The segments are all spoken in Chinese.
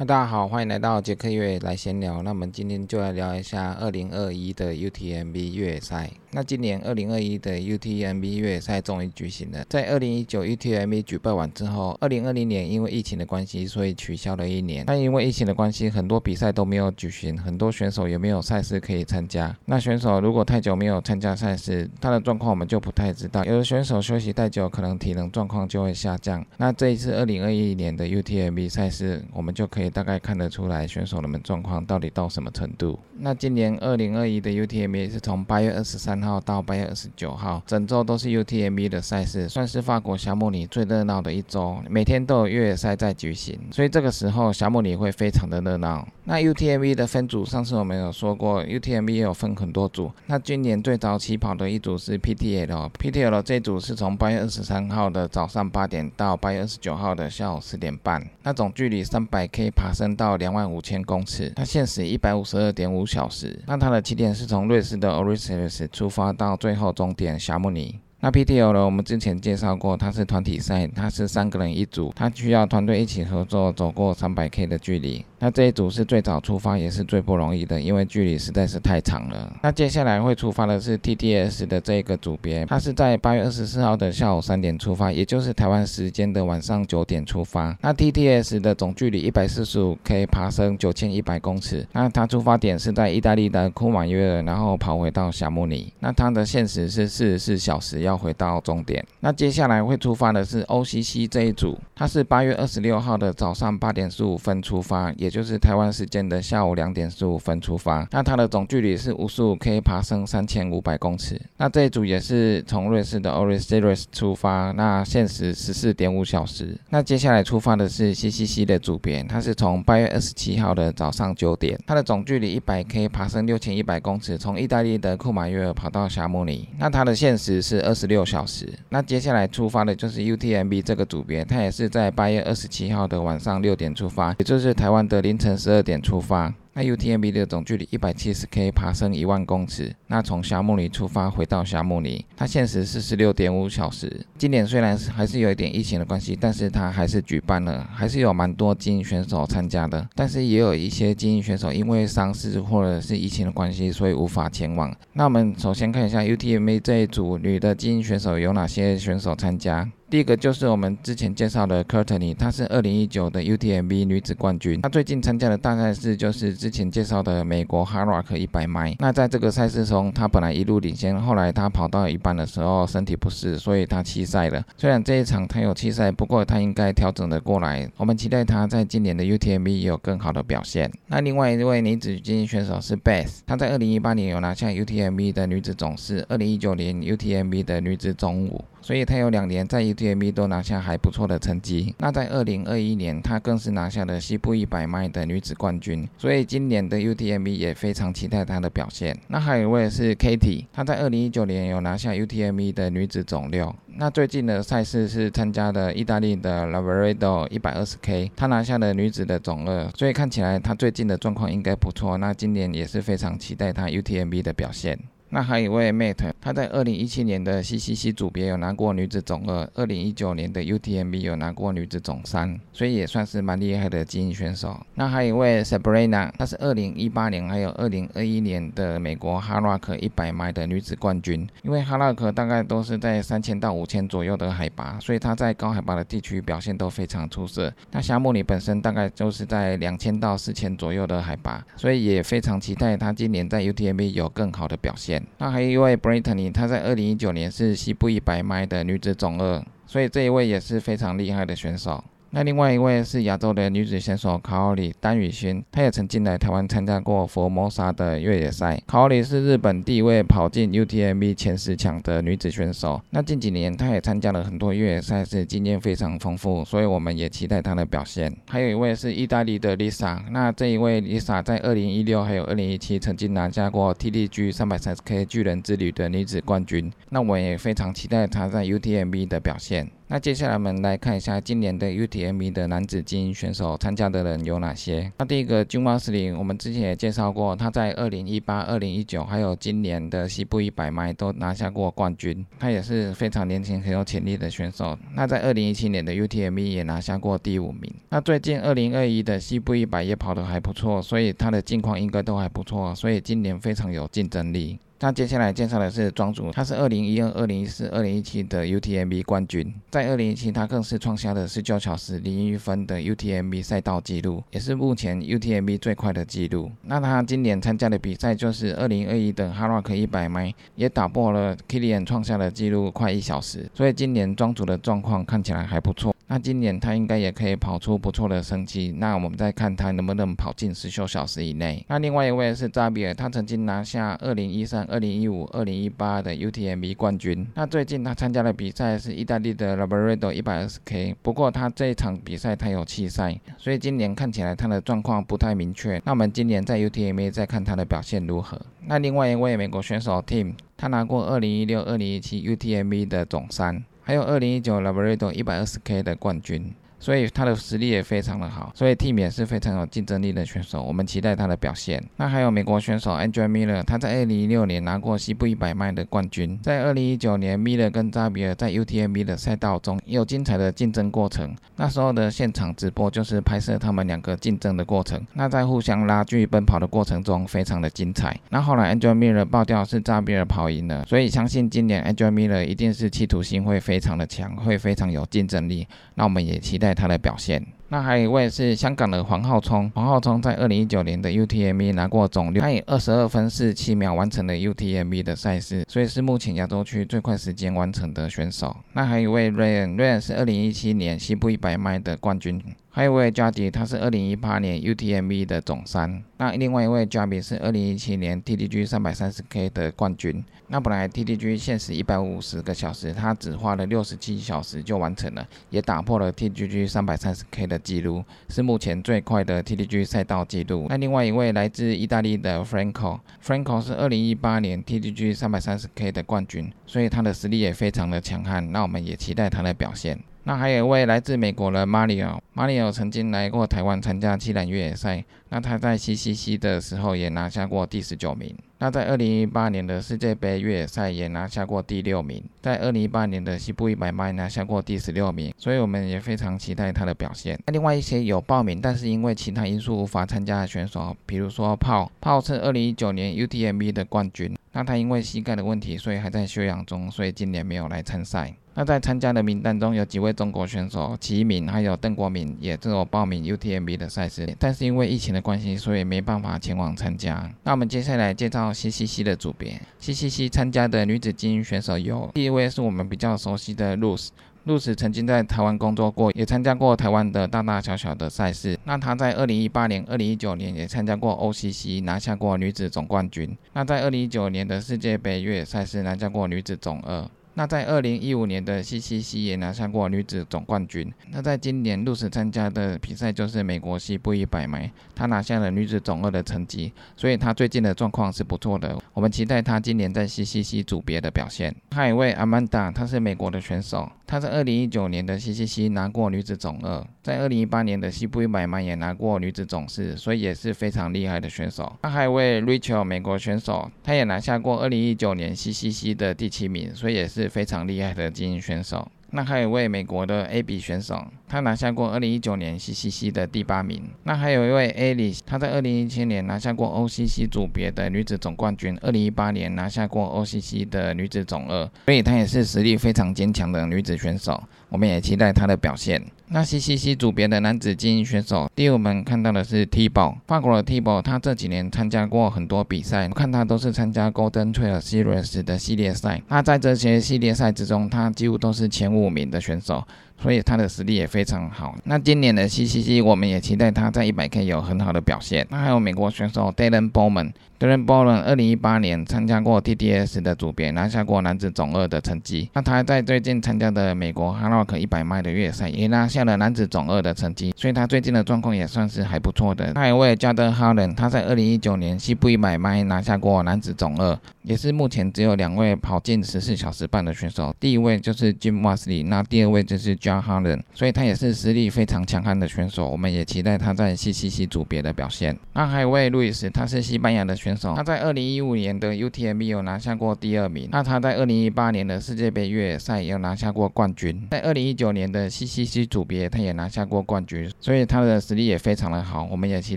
那大家好，欢迎来到杰克越野来闲聊。那我们今天就来聊一下二零二一的 UTMB 越野赛。那今年二零二一的 UTMB 越野赛终于举行了。在二零一九 UTMB 举办完之后，二零二零年因为疫情的关系，所以取消了一年。那因为疫情的关系，很多比赛都没有举行，很多选手也没有赛事可以参加。那选手如果太久没有参加赛事，他的状况我们就不太知道。有的选手休息太久，可能体能状况就会下降。那这一次二零二一年的 UTMB 赛事，我们就可以大概看得出来选手们状况到底到什么程度。那今年二零二一的 UTMB 是从八月二十三。号到八月二十九号，整周都是 UTMB 的赛事，算是法国霞慕尼最热闹的一周，每天都有越野赛在举行，所以这个时候霞慕尼会非常的热闹。那 UTMB 的分组，上次我们有说过，UTMB 也有分很多组。那今年最早起跑的一组是 PTL，PTL 这组是从八月二十三号的早上八点到八月二十九号的下午四点半，那总距离三百 K 爬升到两万五千公尺，它限时一百五十二点五小时。那它的起点是从瑞士的 o r i s i s 出发到最后终点霞慕尼。那 PTO 呢？我们之前介绍过，它是团体赛，它是三个人一组，它需要团队一起合作走过三百 K 的距离。那这一组是最早出发，也是最不容易的，因为距离实在是太长了。那接下来会出发的是 TTS 的这个组别，它是在八月二十四号的下午三点出发，也就是台湾时间的晚上九点出发。那 TTS 的总距离一百四十五 K，爬升九千一百公尺。那它出发点是在意大利的库马约尔，然后跑回到霞慕尼。那它的限时是四十四小时。要回到终点，那接下来会出发的是 OCC 这一组，它是八月二十六号的早上八点十五分出发，也就是台湾时间的下午两点十五分出发。那它的总距离是五十五 K，爬升三千五百公尺。那这一组也是从瑞士的 o r i s i r i s 出发，那限时十四点五小时。那接下来出发的是 CCC 的组别，它是从八月二十七号的早上九点，它的总距离一百 K，爬升六千一百公尺，从意大利的库马约尔跑到霞慕尼。那它的限时是二十六小时，那接下来出发的就是 UTMB 这个组别，它也是在八月二十七号的晚上六点出发，也就是台湾的凌晨十二点出发。那 UTMB 的总距离一百七十 K，爬升一万公尺。那从霞慕尼出发回到霞慕尼，它限时四十六点五小时。今年虽然是还是有一点疫情的关系，但是它还是举办了，还是有蛮多精英选手参加的。但是也有一些精英选手因为伤势或者是疫情的关系，所以无法前往。那我们首先看一下 UTMB 这一组女的精英选手有哪些选手参加。第一个就是我们之前介绍的 Curtney，她是二零一九的 UTMB 女子冠军。她最近参加的大赛事就是之前介绍的美国 h a r o c k 一百迈。那在这个赛事中，她本来一路领先，后来她跑到一半的时候身体不适，所以她弃赛了。虽然这一场她有弃赛，不过她应该调整的过来。我们期待她在今年的 UTMB 也有更好的表现。那另外一位女子精英选手是 Beth，她在二零一八年有拿下 UTMB 的女子总是二零一九年 UTMB 的女子总五。所以他有两年在 UTMB 都拿下还不错的成绩。那在二零二一年，他更是拿下了西部一百迈的女子冠军。所以今年的 UTMB 也非常期待她的表现。那还有一位是 Katie，她在二零一九年有拿下 UTMB 的女子总六。那最近的赛事是参加的意大利的 Lavaredo 一百二十 K，她拿下了女子的总二。所以看起来她最近的状况应该不错。那今年也是非常期待她 UTMB 的表现。那还有一位 Mate，他在二零一七年的 CCC 组别有拿过女子总二，二零一九年的 UTMB 有拿过女子总三，所以也算是蛮厉害的精英选手。那还有一位 Sabrina，她是二零一八年还有二零二一年的美国哈拉克一百迈的女子冠军。因为哈拉克大概都是在三千到五千左右的海拔，所以她在高海拔的地区表现都非常出色。那夏慕尼本身大概就是在两千到四千左右的海拔，所以也非常期待她今年在 UTMB 有更好的表现。那还有一位 Brittany，她在二零一九年是西部一百迈的女子总二，所以这一位也是非常厉害的选手。那另外一位是亚洲的女子选手卡奥里丹羽薰，她也曾经来台湾参加过佛摩萨的越野赛。卡奥里是日本第一位跑进 UTMB 前十强的女子选手。那近几年她也参加了很多越野赛事，经验非常丰富，所以我们也期待她的表现。还有一位是意大利的 Lisa，那这一位 Lisa 在二零一六还有二零一七曾经拿下过 TDG 三百三十 K 巨人之旅的女子冠军。那我也非常期待她在 UTMB 的表现。那接下来我们来看一下今年的 UT。UTMB 的男子精英选手参加的人有哪些？那第一个 Jim Mosley，我们之前也介绍过，他在2018、2019还有今年的西部一百迈都拿下过冠军，他也是非常年轻很有潜力的选手。那在2017年的 UTMB 也拿下过第五名。那最近2021的西部一百也跑得还不错，所以他的近况应该都还不错，所以今年非常有竞争力。那接下来介绍的是庄主，他是二零一二、二零一四、二零一七的 UTMB 冠军，在二零一七他更是创下了十九小时零一分的 UTMB 赛道纪录，也是目前 UTMB 最快的纪录。那他今年参加的比赛就是二零二一的哈拉克一百迈，也打破了 Kilian 创下的纪录快一小时，所以今年庄主的状况看起来还不错。那今年他应该也可以跑出不错的成绩。那我们再看他能不能跑进十九小时以内。那另外一位是扎比尔，他曾经拿下二零一三、二零一五、二零一八的 UTMB 冠军。那最近他参加的比赛是意大利的 Laboredo 一百二十 K，不过他这一场比赛他有弃赛，所以今年看起来他的状况不太明确。那我们今年在 UTMB 再看他的表现如何。那另外一位美国选手 Tim，他拿过二零一六、二零一七 UTMB 的总三。还有二零一九 Laboredo 一百二十 K 的冠军。所以他的实力也非常的好，所以 Team 也是非常有竞争力的选手，我们期待他的表现。那还有美国选手 Andrew Miller，他在二零一六年拿过西部一百迈的冠军。在二零一九年，Miller 跟扎比尔在 UTMB 的赛道中有精彩的竞争过程。那时候的现场直播就是拍摄他们两个竞争的过程。那在互相拉锯奔跑的过程中，非常的精彩。那后来 Andrew Miller 爆掉是扎比尔跑赢了，所以相信今年 Andrew Miller 一定是企图心会非常的强，会非常有竞争力。那我们也期待。在他的表现，那还有一位是香港的黄浩聪。黄浩聪在二零一九年的 UTMB 拿过总六，他以二十二分四七秒完成了 UTMB 的赛事，所以是目前亚洲区最快时间完成的选手。那还有一位 Ryan，Ryan 是二零一七年西部一百迈的冠军。还有一位 j 迪，他是二零一八年 UTMB 的总三。那另外一位 j 比是二零一七年 TDG 三百三十 K 的冠军。那本来 TDG 限时一百五十个小时，他只花了六十七小时就完成了，也打破了 TDG 三百三十 K 的记录，是目前最快的 TDG 赛道记录。那另外一位来自意大利的 Franco，Franco 是二零一八年 TDG 三百三十 K 的冠军，所以他的实力也非常的强悍。那我们也期待他的表现。那还有一位来自美国的马里奥，马里奥曾经来过台湾参加七人越野赛。那他在 CCC 的时候也拿下过第十九名。那在二零一八年的世界杯越野赛也拿下过第六名。在二零一八年的西部一百迈拿下过第十六名。所以我们也非常期待他的表现。那另外一些有报名，但是因为其他因素无法参加的选手，比如说炮，炮是二零一九年 UTMB 的冠军。那他因为膝盖的问题，所以还在休养中，所以今年没有来参赛。那在参加的名单中有几位中国选手，齐敏还有邓国敏也都有报名 UTMB 的赛事，但是因为疫情的关系，所以没办法前往参加。那我们接下来介绍 CCC 的组别，CCC 参加的女子精英选手有第一位是我们比较熟悉的 Rose 露丝曾经在台湾工作过，也参加过台湾的大大小小的赛事。那她在2018年、2019年也参加过 OCC，拿下过女子总冠军。那在2019年的世界杯越野赛事拿下过女子总二。那在二零一五年的 CCC 也拿下过女子总冠军。那在今年入史参加的比赛就是美国西部一百迈，她拿下了女子总二的成绩，所以她最近的状况是不错的。我们期待她今年在 CCC 组别的表现。还有一位 Amanda，她是美国的选手，她在二零一九年的 CCC 拿过女子总二，在二零一八年的西部一百迈也拿过女子总四，所以也是非常厉害的选手。那还有一位 Rachel 美国选手，她也拿下过二零一九年 CCC 的第七名，所以也是。非常厉害的精英选手。那还有一位美国的 A B 选手，他拿下过二零一九年 C C C 的第八名。那还有一位 Alice，她在二零一七年拿下过 O C C 组别的女子总冠军，二零一八年拿下过 O C C 的女子总二，所以她也是实力非常坚强的女子选手。我们也期待她的表现。那 CCC 组别的男子精英选手，第五门看到的是 t b o，法国的 t b o，他这几年参加过很多比赛，我看他都是参加 Golden Trail Series 的系列赛。那在这些系列赛之中，他几乎都是前五名的选手。所以他的实力也非常好。那今年的 CCC，我们也期待他在一百 K 有很好的表现。那还有美国选手 Dylan Bowman，Dylan Bowman 二零一八年参加过 TDS 的组别，拿下过男子总二的成绩。那他在最近参加的美国 h a r o c k 一百迈的越野赛，也拿下了男子总二的成绩。所以他最近的状况也算是还不错的。还有一位 Jaden Harlan，他在二零一九年西部一百迈拿下过男子总二，也是目前只有两位跑进十四小时半的选手。第一位就是 Jim Wasley，那第二位就是。John Harden，所以他也是实力非常强悍的选手。我们也期待他在 CCC 组别的表现。那还有位路易斯，他是西班牙的选手，他在二零一五年的 UTMB 有拿下过第二名。那他在二零一八年的世界杯越野赛也有拿下过冠军，在二零一九年的 CCC 组别他也拿下过冠军，所以他的实力也非常的好。我们也期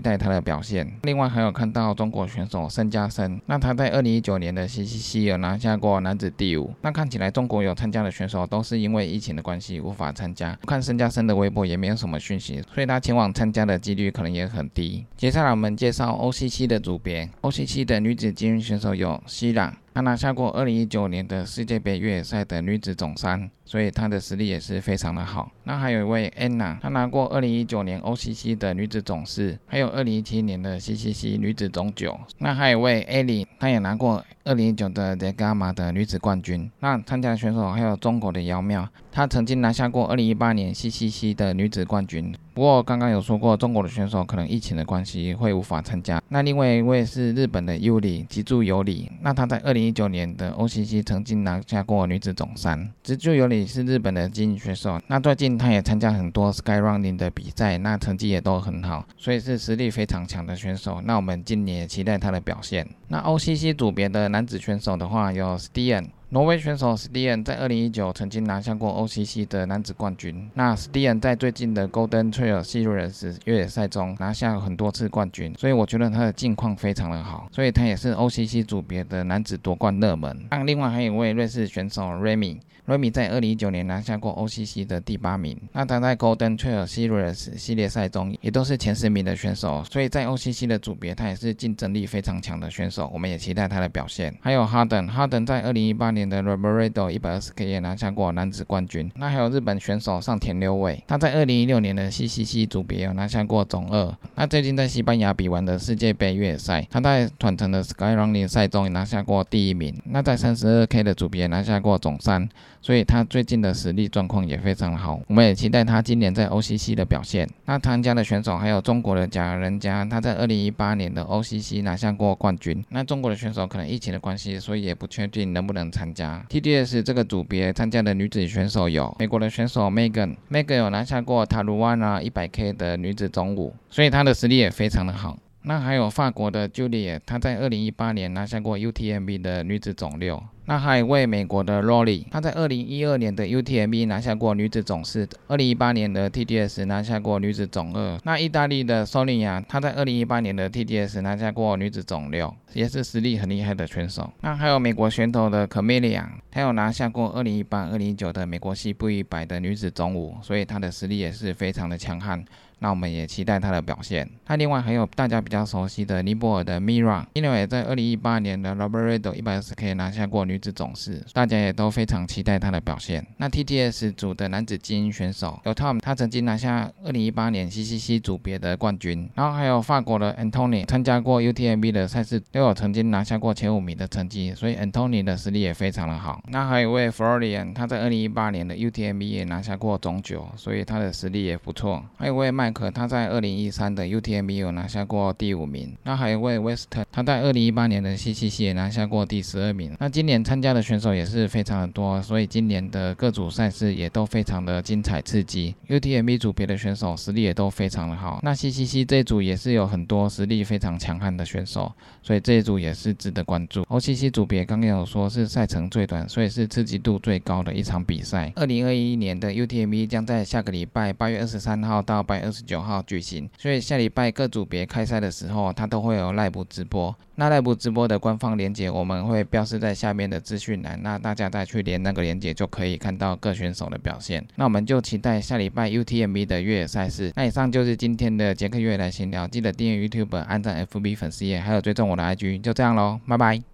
待他的表现。另外还有看到中国选手申嘉森，那他在二零一九年的 CCC 有拿下过男子第五。那看起来中国有参加的选手都是因为疫情的关系无法参参加。看申嘉森的微博也没有什么讯息，所以他前往参加的几率可能也很低。接下来我们介绍 OCC 的组别，OCC 的女子精英选手有希朗。她拿下过2019年的世界杯越野赛的女子总三，所以她的实力也是非常的好。那还有一位安娜，她拿过二零一九年 OCC 的女子总四，还有二零一七年的 CCC 女子总九。那还有一位艾莉，她也拿过二零一九的 The g a m a 的女子冠军。那参加的选手还有中国的姚妙，她曾经拿下过二零一八年 CCC 的女子冠军。不过刚刚有说过，中国的选手可能疫情的关系会无法参加。那另外一位是日本的尤里吉助有里，那她在二零一九年的 OCC 曾经拿下过女子总三。直柱有里是日本的精英选手，那最近他也参加很多 Sky Running 的比赛，那成绩也都很好，所以是实力非常强的选手。那我们今年也期待他的表现。那 OCC 组别的男子选手的话，有 Stian。挪威选手 Stian 在二零一九曾经拿下过 OCC 的男子冠军。那 Stian 在最近的 Golden Trail Series 越野赛中拿下很多次冠军，所以我觉得他的近况非常的好，所以他也是 OCC 组别的男子夺冠热门。那另外还有一位瑞士选手 Remy。瑞米在二零一九年拿下过 OCC 的第八名，那他在 Golden Trail Series 系列赛中也都是前十名的选手，所以在 OCC 的组别他也是竞争力非常强的选手，我们也期待他的表现。还有哈登，哈登在二零一八年的 Roberto 一百二十 K 也拿下过男子冠军。那还有日本选手上田六位，他在二零一六年的 CCC 组别有拿下过总二。那最近在西班牙比完的世界杯越野赛，他在团城的 Sky Running 赛中也拿下过第一名。那在三十二 K 的组别拿下过总三。所以他最近的实力状况也非常的好，我们也期待他今年在 OCC 的表现。那参加的选手还有中国的贾仁佳，他在二零一八年的 OCC 拿下过冠军。那中国的选手可能疫情的关系，所以也不确定能不能参加 TDS 这个组别参加的女子选手有美国的选手 Megan，Megan 有拿下过塔卢湾啊一百 K 的女子总五，所以她的实力也非常的好。那还有法国的 Julie，她在二零一八年拿下过 UTMB 的女子总六。那还有位美国的 Rory，她在二零一二年的 UTMB 拿下过女子总四，二零一八年的 TDS 拿下过女子总二。那意大利的 Sonia，她在二零一八年的 TDS 拿下过女子总六，也是实力很厉害的选手。那还有美国选手的 Camelia，她有拿下过二零一八、二零一九的美国西部一百的女子总五，所以她的实力也是非常的强悍。那我们也期待她的表现。那另外还有大家比较熟悉的尼泊尔的 Mira，Mira 也在二零一八年的 Roberto 一百二十 K 拿下过女子总四，大家也都非常期待她的表现。那 TTS 组的男子精英选手有 Tom，他曾经拿下二零一八年 CCC 组别的冠军。然后还有法国的 Antony，参加过 UTMB 的赛事，都有曾经拿下过前五名的成绩，所以 Antony 的实力也非常的好。那还有位 Florian，他在二零一八年的 UTMB 也拿下过总九，所以他的实力也不错。还有位麦可，他在二零一三的 UTMB 有拿下过第五名。那还有位 Western，他在二零一八年的 CCC 也拿下过第十二名。那今年参加的选手也是非常的多，所以今年的各组赛事也都非常的精彩刺激。UTMB 组别的选手实力也都非常的好。那 CCC 这组也是有很多实力非常强悍的选手，所以这一组也是值得关注。OCC 组别刚刚有说是赛程最短，所以是刺激度最高的一场比赛。二零二一年的 UTMB 将在下个礼拜八月二十三号到八月二十十九号举行，所以下礼拜各组别开赛的时候，它都会有 live 直播。那 live 直播的官方链接我们会标示在下面的资讯栏，那大家再去连那个链接就可以看到各选手的表现。那我们就期待下礼拜 UTMB 的越野赛事。那以上就是今天的杰克越野来闲聊，记得订阅 YouTube、按赞 FB 粉丝页，还有追踪我的 IG，就这样喽，拜拜。